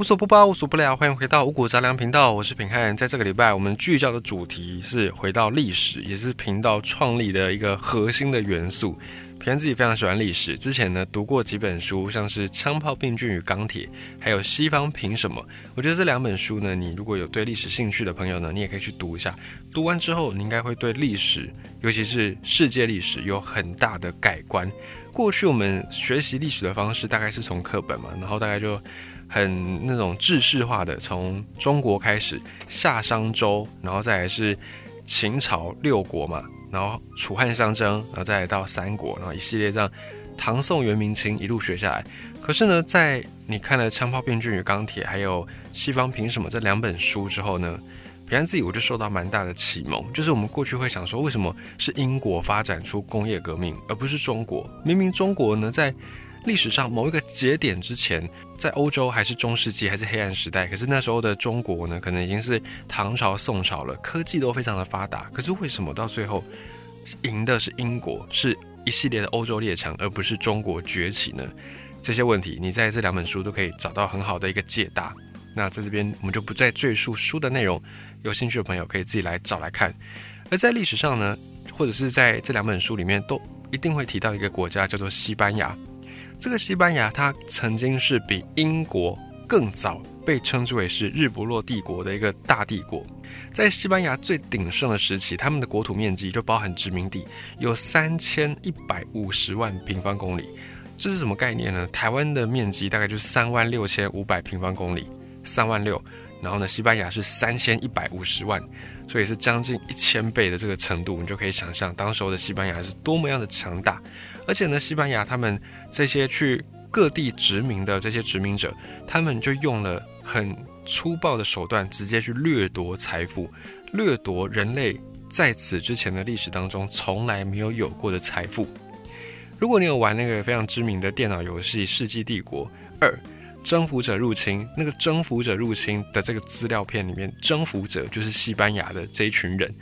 无所不包，无所不聊，欢迎回到五谷杂粮频道，我是品汉。在这个礼拜，我们聚焦的主题是回到历史，也是频道创立的一个核心的元素。平安自己非常喜欢历史，之前呢读过几本书，像是《枪炮、病菌与钢铁》，还有《西方凭什么》。我觉得这两本书呢，你如果有对历史兴趣的朋友呢，你也可以去读一下。读完之后，你应该会对历史，尤其是世界历史，有很大的改观。过去我们学习历史的方式大概是从课本嘛，然后大概就很那种制式化的，从中国开始，夏商周，然后再来是秦朝六国嘛。然后楚汉相争，然后再来到三国，然后一系列这样，唐宋元明清一路学下来。可是呢，在你看了《枪炮、病菌与钢铁》还有《西方凭什么》这两本书之后呢，平安自己我就受到蛮大的启蒙。就是我们过去会想说，为什么是英国发展出工业革命，而不是中国？明明中国呢，在历史上某一个节点之前。在欧洲还是中世纪还是黑暗时代，可是那时候的中国呢，可能已经是唐朝、宋朝了，科技都非常的发达。可是为什么到最后赢的是英国，是一系列的欧洲列强，而不是中国崛起呢？这些问题，你在这两本书都可以找到很好的一个解答。那在这边我们就不再赘述书的内容，有兴趣的朋友可以自己来找来看。而在历史上呢，或者是在这两本书里面，都一定会提到一个国家，叫做西班牙。这个西班牙，它曾经是比英国更早被称之为是日不落帝国的一个大帝国。在西班牙最鼎盛的时期，他们的国土面积就包含殖民地有三千一百五十万平方公里。这是什么概念呢？台湾的面积大概就是三万六千五百平方公里，三万六。然后呢，西班牙是三千一百五十万，所以是将近一千倍的这个程度，你就可以想象当时候的西班牙是多么样的强大。而且呢，西班牙他们这些去各地殖民的这些殖民者，他们就用了很粗暴的手段，直接去掠夺财富，掠夺人类在此之前的历史当中从来没有有过的财富。如果你有玩那个非常知名的电脑游戏《世纪帝国二：征服者入侵》，那个征服者入侵的这个资料片里面，征服者就是西班牙的这一群人。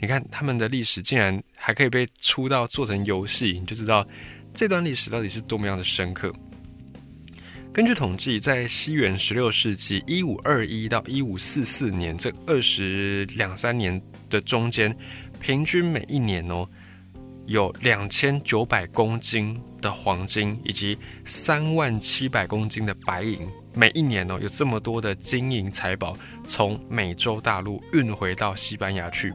你看他们的历史竟然还可以被出到做成游戏，你就知道这段历史到底是多么样的深刻。根据统计，在西元十六世纪一五二一到一五四四年这二十两三年的中间，平均每一年哦有两千九百公斤的黄金以及三万七百公斤的白银，每一年哦有这么多的金银财宝从美洲大陆运回到西班牙去。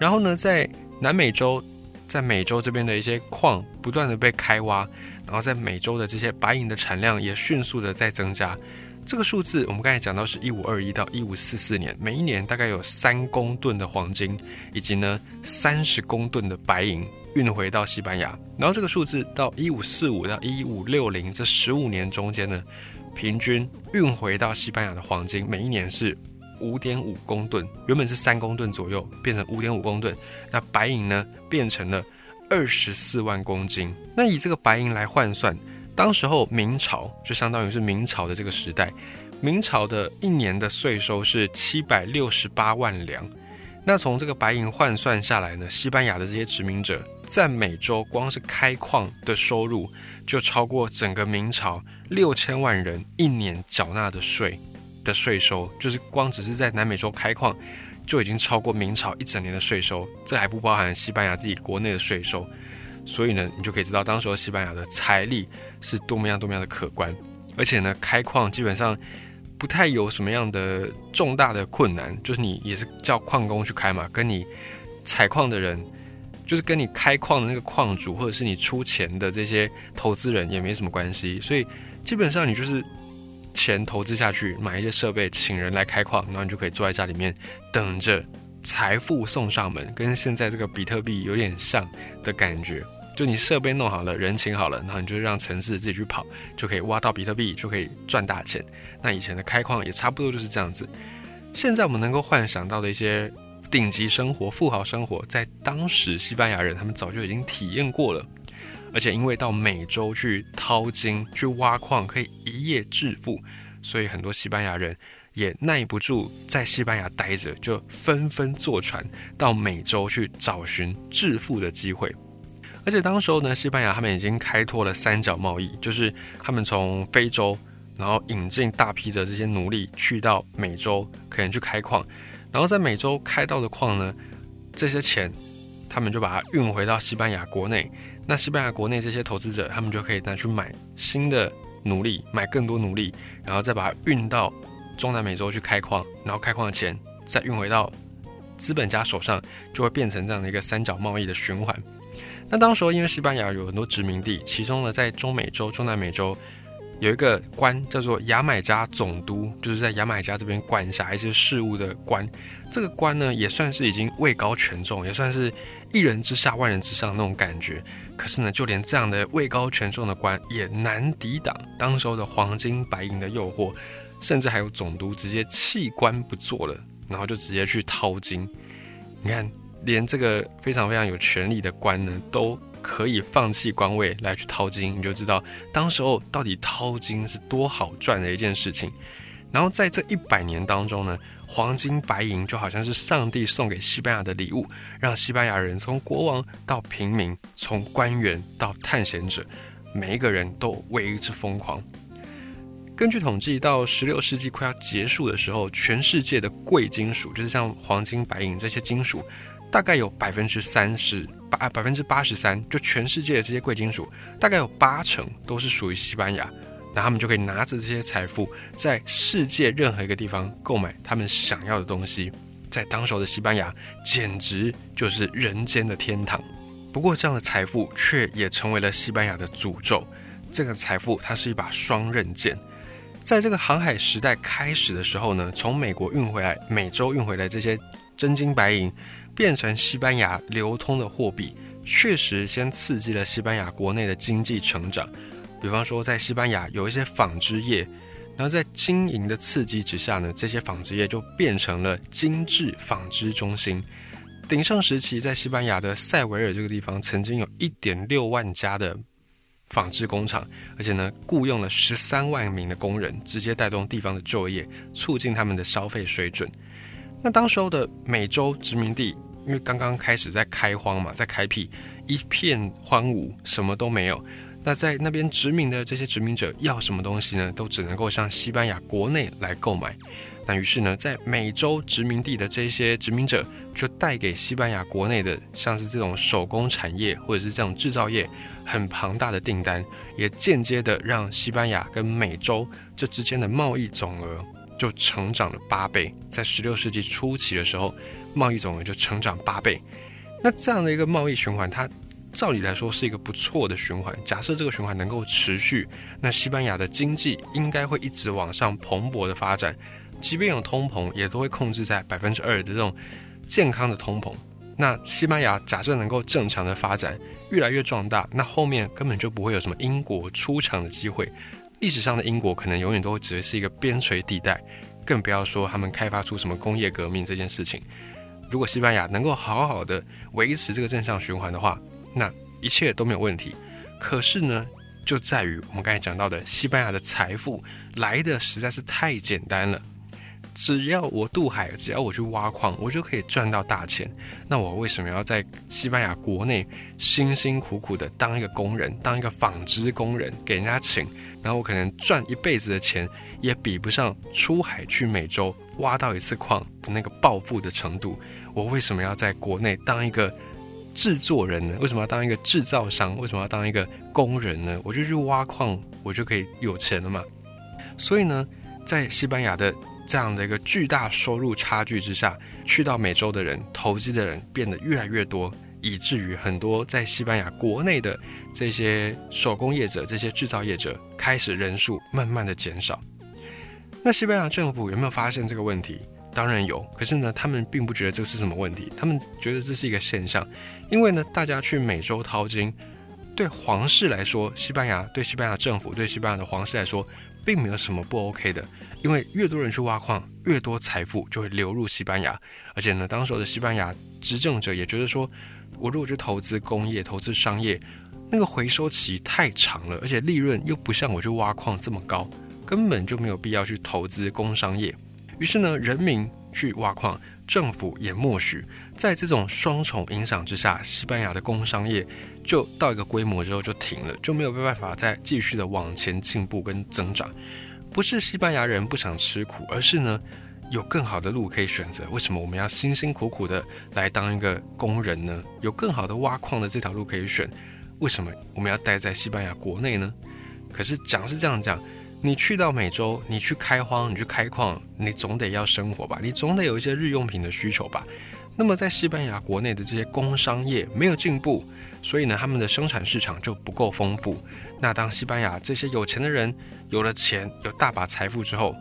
然后呢，在南美洲，在美洲这边的一些矿不断的被开挖，然后在美洲的这些白银的产量也迅速的在增加。这个数字我们刚才讲到是一五二一到一五四四年，每一年大概有三公吨的黄金，以及呢三十公吨的白银运回到西班牙。然后这个数字到一五四五到一五六零这十五年中间呢，平均运回到西班牙的黄金每一年是。五点五公吨，原本是三公吨左右，变成五点五公吨。那白银呢，变成了二十四万公斤。那以这个白银来换算，当时候明朝就相当于是明朝的这个时代，明朝的一年的税收是七百六十八万两。那从这个白银换算下来呢，西班牙的这些殖民者在美洲光是开矿的收入，就超过整个明朝六千万人一年缴纳的税。的税收就是光只是在南美洲开矿，就已经超过明朝一整年的税收，这还不包含西班牙自己国内的税收，所以呢，你就可以知道当时候西班牙的财力是多么样多么样的可观，而且呢，开矿基本上不太有什么样的重大的困难，就是你也是叫矿工去开嘛，跟你采矿的人，就是跟你开矿的那个矿主或者是你出钱的这些投资人也没什么关系，所以基本上你就是。钱投资下去，买一些设备，请人来开矿，然后你就可以坐在家里面等着财富送上门，跟现在这个比特币有点像的感觉。就你设备弄好了，人请好了，然后你就让城市自己去跑，就可以挖到比特币，就可以赚大钱。那以前的开矿也差不多就是这样子。现在我们能够幻想到的一些顶级生活、富豪生活，在当时西班牙人他们早就已经体验过了。而且因为到美洲去淘金、去挖矿可以一夜致富，所以很多西班牙人也耐不住在西班牙待着，就纷纷坐船到美洲去找寻致富的机会。而且当时候呢，西班牙他们已经开拓了三角贸易，就是他们从非洲，然后引进大批的这些奴隶去到美洲，可能去开矿，然后在美洲开到的矿呢，这些钱他们就把它运回到西班牙国内。那西班牙国内这些投资者，他们就可以拿去买新的奴隶，买更多奴隶，然后再把它运到中南美洲去开矿，然后开矿的钱再运回到资本家手上，就会变成这样的一个三角贸易的循环。那当时候因为西班牙有很多殖民地，其中呢在中美洲、中南美洲有一个官叫做牙买加总督，就是在牙买加这边管辖一些事务的官。这个官呢也算是已经位高权重，也算是一人之下万人之上的那种感觉。可是呢，就连这样的位高权重的官也难抵挡当时候的黄金白银的诱惑，甚至还有总督直接弃官不做了，然后就直接去掏金。你看，连这个非常非常有权力的官呢，都可以放弃官位来去掏金，你就知道当时候到底掏金是多好赚的一件事情。然后在这一百年当中呢，黄金白银就好像是上帝送给西班牙的礼物，让西班牙人从国王到平民，从官员到探险者，每一个人都为之疯狂。根据统计，到十六世纪快要结束的时候，全世界的贵金属，就是像黄金、白银这些金属，大概有百分之三十八、百分之八十三，就全世界的这些贵金属，大概有八成都是属于西班牙。那他们就可以拿着这些财富，在世界任何一个地方购买他们想要的东西。在当时的西班牙，简直就是人间的天堂。不过，这样的财富却也成为了西班牙的诅咒。这个财富它是一把双刃剑。在这个航海时代开始的时候呢，从美国运回来、美洲运回来这些真金白银，变成西班牙流通的货币，确实先刺激了西班牙国内的经济成长。比方说，在西班牙有一些纺织业，然后在经营的刺激之下呢，这些纺织业就变成了精致纺织中心。鼎盛时期，在西班牙的塞维尔这个地方，曾经有一点六万家的纺织工厂，而且呢，雇佣了十三万名的工人，直接带动地方的就业，促进他们的消费水准。那当时候的美洲殖民地，因为刚刚开始在开荒嘛，在开辟，一片荒芜，什么都没有。那在那边殖民的这些殖民者要什么东西呢？都只能够向西班牙国内来购买。那于是呢，在美洲殖民地的这些殖民者就带给西班牙国内的，像是这种手工产业或者是这种制造业很庞大的订单，也间接的让西班牙跟美洲这之间的贸易总额就成长了八倍。在十六世纪初期的时候，贸易总额就成长八倍。那这样的一个贸易循环，它。照理来说是一个不错的循环。假设这个循环能够持续，那西班牙的经济应该会一直往上蓬勃的发展。即便有通膨，也都会控制在百分之二的这种健康的通膨。那西班牙假设能够正常的发展，越来越壮大，那后面根本就不会有什么英国出场的机会。历史上的英国可能永远都会只是一个边陲地带，更不要说他们开发出什么工业革命这件事情。如果西班牙能够好好的维持这个正向循环的话，那一切都没有问题，可是呢，就在于我们刚才讲到的，西班牙的财富来的实在是太简单了。只要我渡海，只要我去挖矿，我就可以赚到大钱。那我为什么要在西班牙国内辛辛苦苦的当一个工人，当一个纺织工人，给人家请，然后我可能赚一辈子的钱，也比不上出海去美洲挖到一次矿的那个暴富的程度。我为什么要在国内当一个？制作人呢？为什么要当一个制造商？为什么要当一个工人呢？我就去挖矿，我就可以有钱了嘛。所以呢，在西班牙的这样的一个巨大收入差距之下，去到美洲的人、投机的人变得越来越多，以至于很多在西班牙国内的这些手工业者、这些制造业者开始人数慢慢的减少。那西班牙政府有没有发现这个问题？当然有，可是呢，他们并不觉得这是什么问题，他们觉得这是一个现象，因为呢，大家去美洲淘金，对皇室来说，西班牙对西班牙政府对西班牙的皇室来说，并没有什么不 OK 的，因为越多人去挖矿，越多财富就会流入西班牙，而且呢，当时的西班牙执政者也觉得说，我如果去投资工业、投资商业，那个回收期太长了，而且利润又不像我去挖矿这么高，根本就没有必要去投资工商业。于是呢，人民去挖矿，政府也默许。在这种双重影响之下，西班牙的工商业就到一个规模之后就停了，就没有办法再继续的往前进步跟增长。不是西班牙人不想吃苦，而是呢有更好的路可以选择。为什么我们要辛辛苦苦的来当一个工人呢？有更好的挖矿的这条路可以选，为什么我们要待在西班牙国内呢？可是讲是这样讲，你去到美洲，你去开荒，你去开矿，你总得要生活吧？你总得有一些日用品的需求吧？那么在西班牙国内的这些工商业没有进步。所以呢，他们的生产市场就不够丰富。那当西班牙这些有钱的人有了钱、有大把财富之后，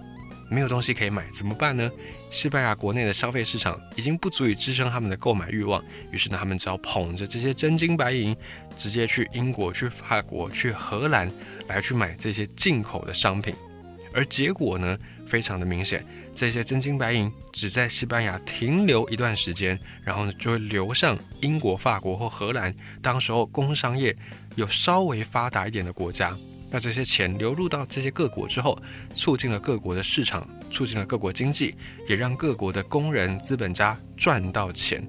没有东西可以买，怎么办呢？西班牙国内的消费市场已经不足以支撑他们的购买欲望，于是呢，他们只好捧着这些真金白银，直接去英国、去法国、去荷兰来去买这些进口的商品。而结果呢，非常的明显。这些真金白银只在西班牙停留一段时间，然后呢就会流向英国、法国或荷兰。当时候工商业有稍微发达一点的国家，那这些钱流入到这些各国之后，促进了各国的市场，促进了各国经济，也让各国的工人、资本家赚到钱。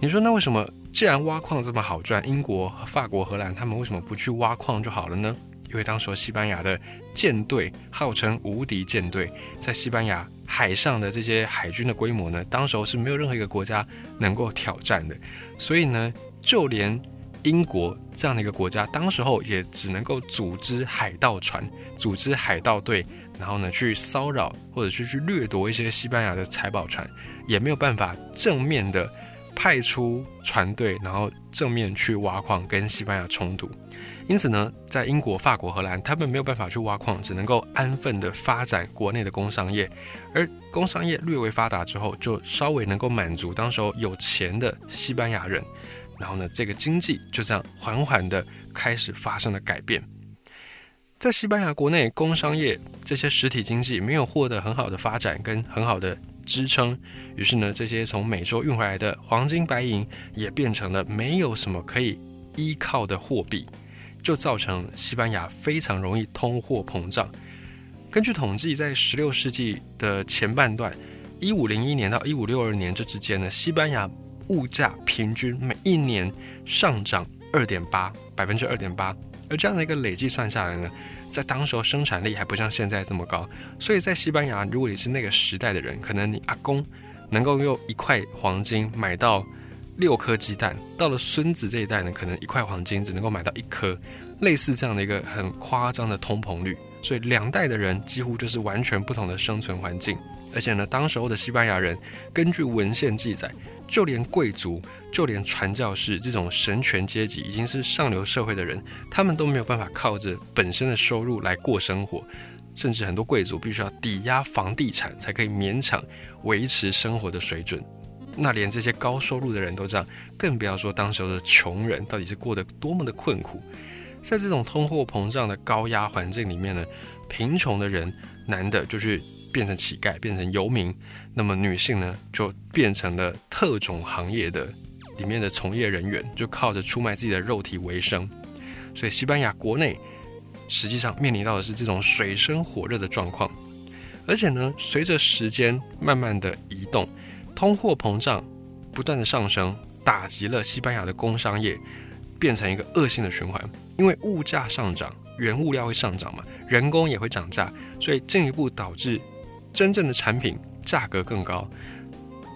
你说那为什么既然挖矿这么好赚，英国、法国、荷兰他们为什么不去挖矿就好了呢？因为当时候西班牙的舰队号称无敌舰队，在西班牙。海上的这些海军的规模呢，当时候是没有任何一个国家能够挑战的，所以呢，就连英国这样的一个国家，当时候也只能够组织海盗船、组织海盗队，然后呢去骚扰或者去去掠夺一些西班牙的财宝船，也没有办法正面的派出船队，然后正面去挖矿跟西班牙冲突。因此呢，在英国、法国、荷兰，他们没有办法去挖矿，只能够安分的发展国内的工商业。而工商业略微发达之后，就稍微能够满足当时候有钱的西班牙人。然后呢，这个经济就这样缓缓的开始发生了改变。在西班牙国内，工商业这些实体经济没有获得很好的发展跟很好的支撑，于是呢，这些从美洲运回来的黄金白银也变成了没有什么可以依靠的货币。就造成西班牙非常容易通货膨胀。根据统计，在十六世纪的前半段，一五零一年到一五六二年这之间呢，西班牙物价平均每一年上涨二点八百分之二点八。而这样的一个累计算下来呢，在当时候生产力还不像现在这么高，所以在西班牙，如果你是那个时代的人，可能你阿公能够用一块黄金买到。六颗鸡蛋，到了孙子这一代呢，可能一块黄金只能够买到一颗，类似这样的一个很夸张的通膨率，所以两代的人几乎就是完全不同的生存环境。而且呢，当时候的西班牙人，根据文献记载，就连贵族，就连传教士这种神权阶级，已经是上流社会的人，他们都没有办法靠着本身的收入来过生活，甚至很多贵族必须要抵押房地产，才可以勉强维持生活的水准。那连这些高收入的人都这样，更不要说当时候的穷人到底是过得多么的困苦。在这种通货膨胀的高压环境里面呢，贫穷的人男的就去变成乞丐，变成游民；那么女性呢，就变成了特种行业的里面的从业人员，就靠着出卖自己的肉体为生。所以西班牙国内实际上面临到的是这种水深火热的状况，而且呢，随着时间慢慢的移动。通货膨胀不断的上升，打击了西班牙的工商业，变成一个恶性的循环。因为物价上涨，原物料会上涨嘛，人工也会涨价，所以进一步导致真正的产品价格更高。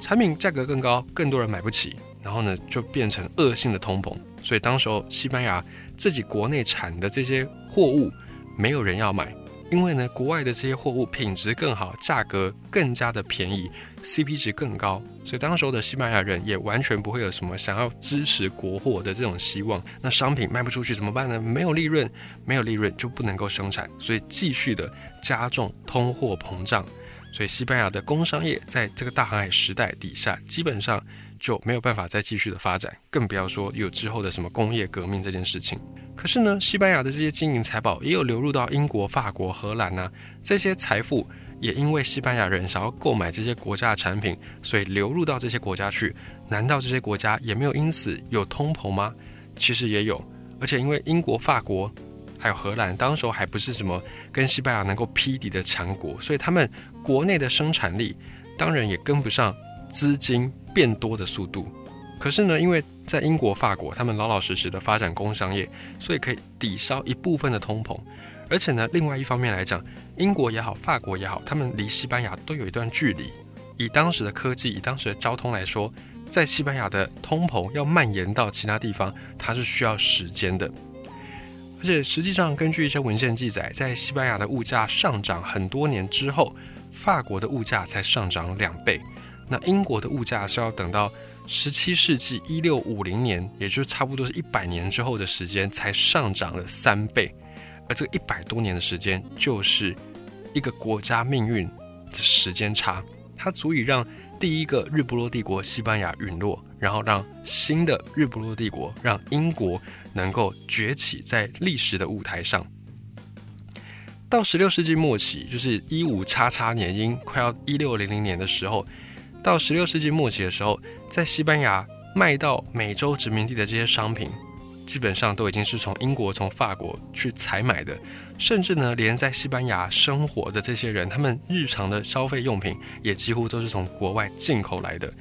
产品价格更高，更多人买不起，然后呢，就变成恶性的通膨。所以当时候西班牙自己国内产的这些货物，没有人要买。因为呢，国外的这些货物品质更好，价格更加的便宜，CP 值更高，所以当时候的西班牙人也完全不会有什么想要支持国货的这种希望。那商品卖不出去怎么办呢？没有利润，没有利润就不能够生产，所以继续的加重通货膨胀。所以西班牙的工商业在这个大航海时代底下，基本上就没有办法再继续的发展，更不要说有之后的什么工业革命这件事情。可是呢，西班牙的这些金银财宝也有流入到英国、法国、荷兰呐。这些财富也因为西班牙人想要购买这些国家的产品，所以流入到这些国家去。难道这些国家也没有因此有通膨吗？其实也有。而且因为英国、法国还有荷兰，当时候还不是什么跟西班牙能够匹敌的强国，所以他们国内的生产力当然也跟不上资金变多的速度。可是呢，因为在英国、法国，他们老老实实的发展工商业，所以可以抵消一部分的通膨。而且呢，另外一方面来讲，英国也好，法国也好，他们离西班牙都有一段距离。以当时的科技，以当时的交通来说，在西班牙的通膨要蔓延到其他地方，它是需要时间的。而且实际上，根据一些文献记载，在西班牙的物价上涨很多年之后，法国的物价才上涨两倍。那英国的物价是要等到十七世纪一六五零年，也就是差不多是一百年之后的时间，才上涨了三倍。而这个一百多年的时间，就是一个国家命运的时间差，它足以让第一个日不落帝国西班牙陨落，然后让新的日不落帝国，让英国能够崛起在历史的舞台上。到十六世纪末期，就是一五叉叉年，已经快要一六零零年的时候，到十六世纪末期的时候，在西班牙卖到美洲殖民地的这些商品。基本上都已经是从英国、从法国去采买的，甚至呢，连在西班牙生活的这些人，他们日常的消费用品也几乎都是从国外进口来的。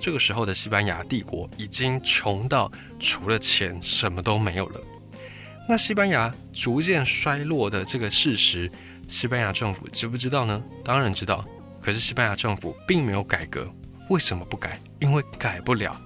这个时候的西班牙帝国已经穷到除了钱什么都没有了。那西班牙逐渐衰落的这个事实，西班牙政府知不知道呢？当然知道。可是西班牙政府并没有改革，为什么不改？因为改不了。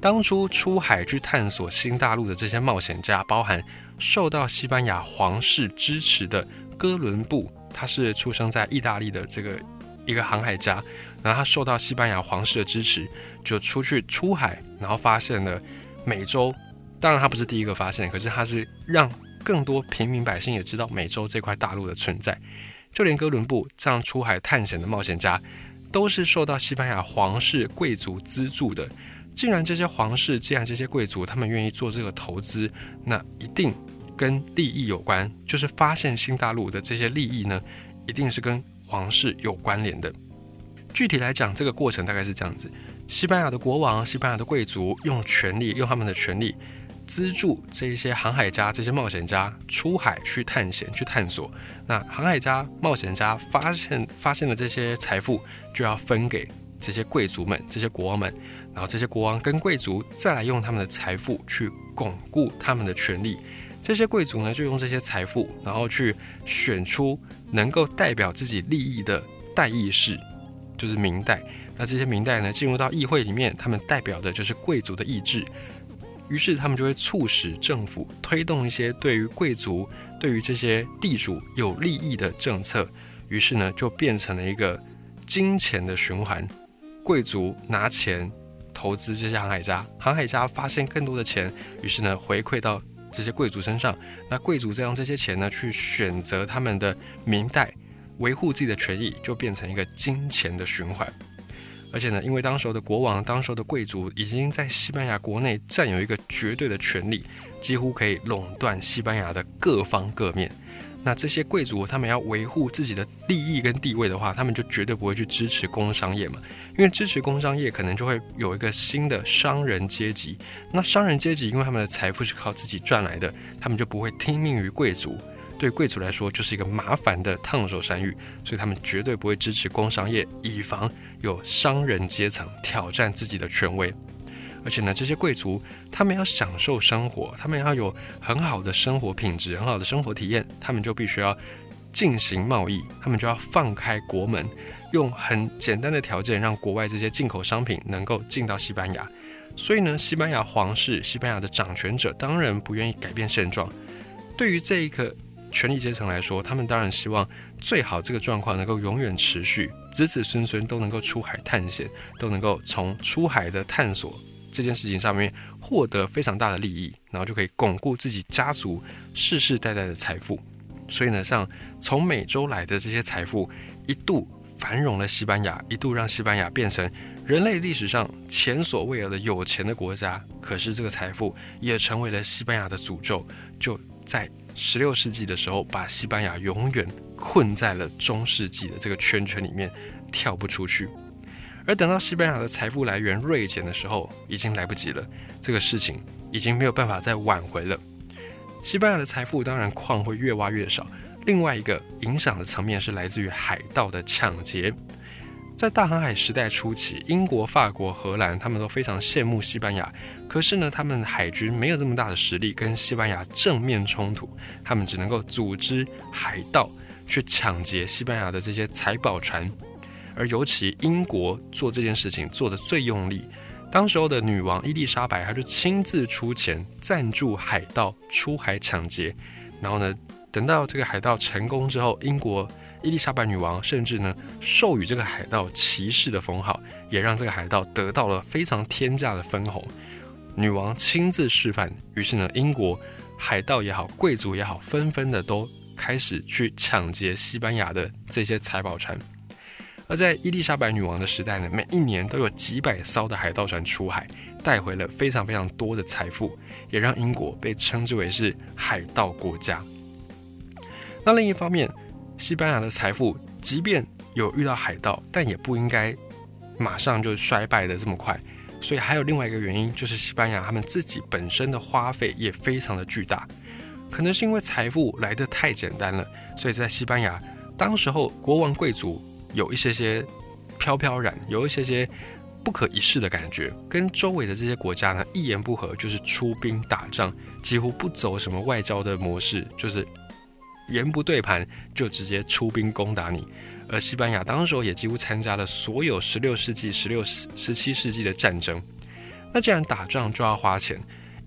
当初出海去探索新大陆的这些冒险家，包含受到西班牙皇室支持的哥伦布，他是出生在意大利的这个一个航海家，然后他受到西班牙皇室的支持，就出去出海，然后发现了美洲。当然他不是第一个发现，可是他是让更多平民百姓也知道美洲这块大陆的存在。就连哥伦布这样出海探险的冒险家，都是受到西班牙皇室贵族资助的。既然这些皇室，既然这些贵族，他们愿意做这个投资，那一定跟利益有关。就是发现新大陆的这些利益呢，一定是跟皇室有关联的。具体来讲，这个过程大概是这样子：西班牙的国王、西班牙的贵族用权力，用他们的权力资助这些航海家、这些冒险家出海去探险、去探索。那航海家、冒险家发现发现了这些财富，就要分给这些贵族们、这些国王们。然后这些国王跟贵族再来用他们的财富去巩固他们的权利，这些贵族呢就用这些财富，然后去选出能够代表自己利益的代议士，就是明代。那这些明代呢进入到议会里面，他们代表的就是贵族的意志，于是他们就会促使政府推动一些对于贵族、对于这些地主有利益的政策，于是呢就变成了一个金钱的循环，贵族拿钱。投资这些航海家，航海家发现更多的钱，于是呢回馈到这些贵族身上。那贵族再用这些钱呢去选择他们的明代，维护自己的权益，就变成一个金钱的循环。而且呢，因为当时候的国王、当时候的贵族已经在西班牙国内占有一个绝对的权利，几乎可以垄断西班牙的各方各面。那这些贵族他们要维护自己的利益跟地位的话，他们就绝对不会去支持工商业嘛，因为支持工商业可能就会有一个新的商人阶级。那商人阶级因为他们的财富是靠自己赚来的，他们就不会听命于贵族。对贵族来说就是一个麻烦的烫手山芋，所以他们绝对不会支持工商业，以防有商人阶层挑战自己的权威。而且呢，这些贵族他们要享受生活，他们要有很好的生活品质、很好的生活体验，他们就必须要进行贸易，他们就要放开国门，用很简单的条件让国外这些进口商品能够进到西班牙。所以呢，西班牙皇室、西班牙的掌权者当然不愿意改变现状。对于这一个权力阶层来说，他们当然希望最好这个状况能够永远持续，子子孙孙都能够出海探险，都能够从出海的探索。这件事情上面获得非常大的利益，然后就可以巩固自己家族世世代代的财富。所以呢，像从美洲来的这些财富，一度繁荣了西班牙，一度让西班牙变成人类历史上前所未有的有钱的国家。可是这个财富也成为了西班牙的诅咒，就在十六世纪的时候，把西班牙永远困在了中世纪的这个圈圈里面，跳不出去。而等到西班牙的财富来源锐减的时候，已经来不及了。这个事情已经没有办法再挽回了。西班牙的财富当然矿会越挖越少。另外一个影响的层面是来自于海盗的抢劫。在大航海时代初期，英国、法国、荷兰他们都非常羡慕西班牙，可是呢，他们海军没有这么大的实力跟西班牙正面冲突，他们只能够组织海盗去抢劫西班牙的这些财宝船，而尤其英国做这件事情做的最用力。当时候的女王伊丽莎白，她就亲自出钱赞助海盗出海抢劫。然后呢，等到这个海盗成功之后，英国伊丽莎白女王甚至呢授予这个海盗骑士的封号，也让这个海盗得到了非常天价的分红。女王亲自示范，于是呢，英国海盗也好，贵族也好，纷纷的都开始去抢劫西班牙的这些财宝船。而在伊丽莎白女王的时代呢，每一年都有几百艘的海盗船出海，带回了非常非常多的财富，也让英国被称之为是海盗国家。那另一方面，西班牙的财富即便有遇到海盗，但也不应该马上就衰败的这么快。所以还有另外一个原因，就是西班牙他们自己本身的花费也非常的巨大，可能是因为财富来得太简单了，所以在西班牙当时候国王贵族。有一些些飘飘然，有一些些不可一世的感觉，跟周围的这些国家呢一言不合就是出兵打仗，几乎不走什么外交的模式，就是言不对盘就直接出兵攻打你。而西班牙当时候也几乎参加了所有十六世纪、十六、十七世纪的战争。那既然打仗就要花钱，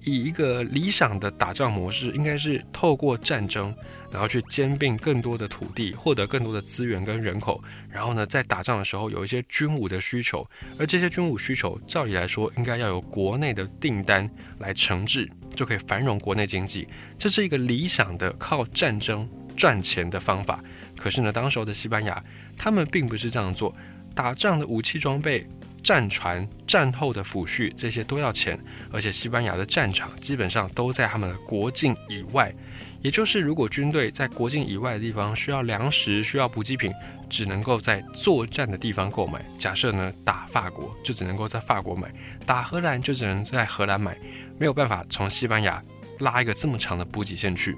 以一个理想的打仗模式，应该是透过战争。然后去兼并更多的土地，获得更多的资源跟人口，然后呢，在打仗的时候有一些军武的需求，而这些军武需求，照理来说应该要由国内的订单来承制，就可以繁荣国内经济。这是一个理想的靠战争赚钱的方法。可是呢，当时候的西班牙，他们并不是这样做，打仗的武器装备、战船、战后的抚恤，这些都要钱，而且西班牙的战场基本上都在他们的国境以外。也就是，如果军队在国境以外的地方需要粮食、需要补给品，只能够在作战的地方购买。假设呢，打法国就只能够在法国买，打荷兰就只能在荷兰买，没有办法从西班牙拉一个这么长的补给线去。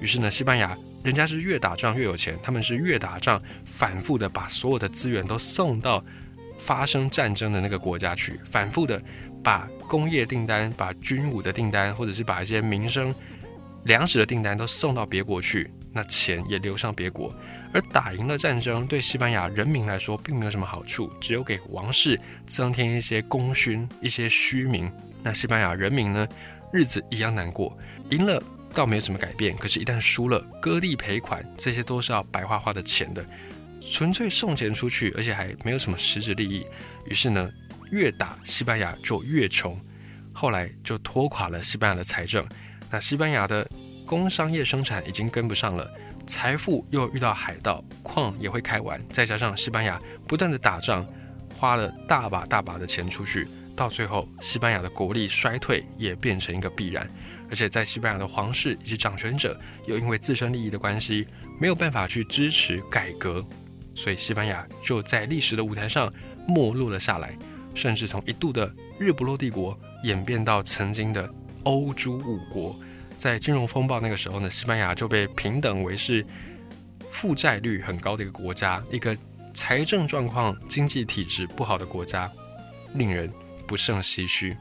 于是呢，西班牙人家是越打仗越有钱，他们是越打仗反复的把所有的资源都送到发生战争的那个国家去，反复的把工业订单、把军武的订单，或者是把一些民生。粮食的订单都送到别国去，那钱也流向别国。而打赢了战争，对西班牙人民来说并没有什么好处，只有给王室增添一些功勋、一些虚名。那西班牙人民呢，日子一样难过。赢了倒没有什么改变，可是，一旦输了，割地赔款，这些都是要白花花的钱的，纯粹送钱出去，而且还没有什么实质利益。于是呢，越打西班牙就越穷，后来就拖垮了西班牙的财政。那西班牙的工商业生产已经跟不上了，财富又遇到海盗，矿也会开完，再加上西班牙不断的打仗，花了大把大把的钱出去，到最后西班牙的国力衰退也变成一个必然。而且在西班牙的皇室以及掌权者又因为自身利益的关系，没有办法去支持改革，所以西班牙就在历史的舞台上没落了下来，甚至从一度的日不落帝国演变到曾经的。欧洲五国在金融风暴那个时候呢，西班牙就被平等为是负债率很高的一个国家，一个财政状况、经济体制不好的国家，令人不胜唏嘘。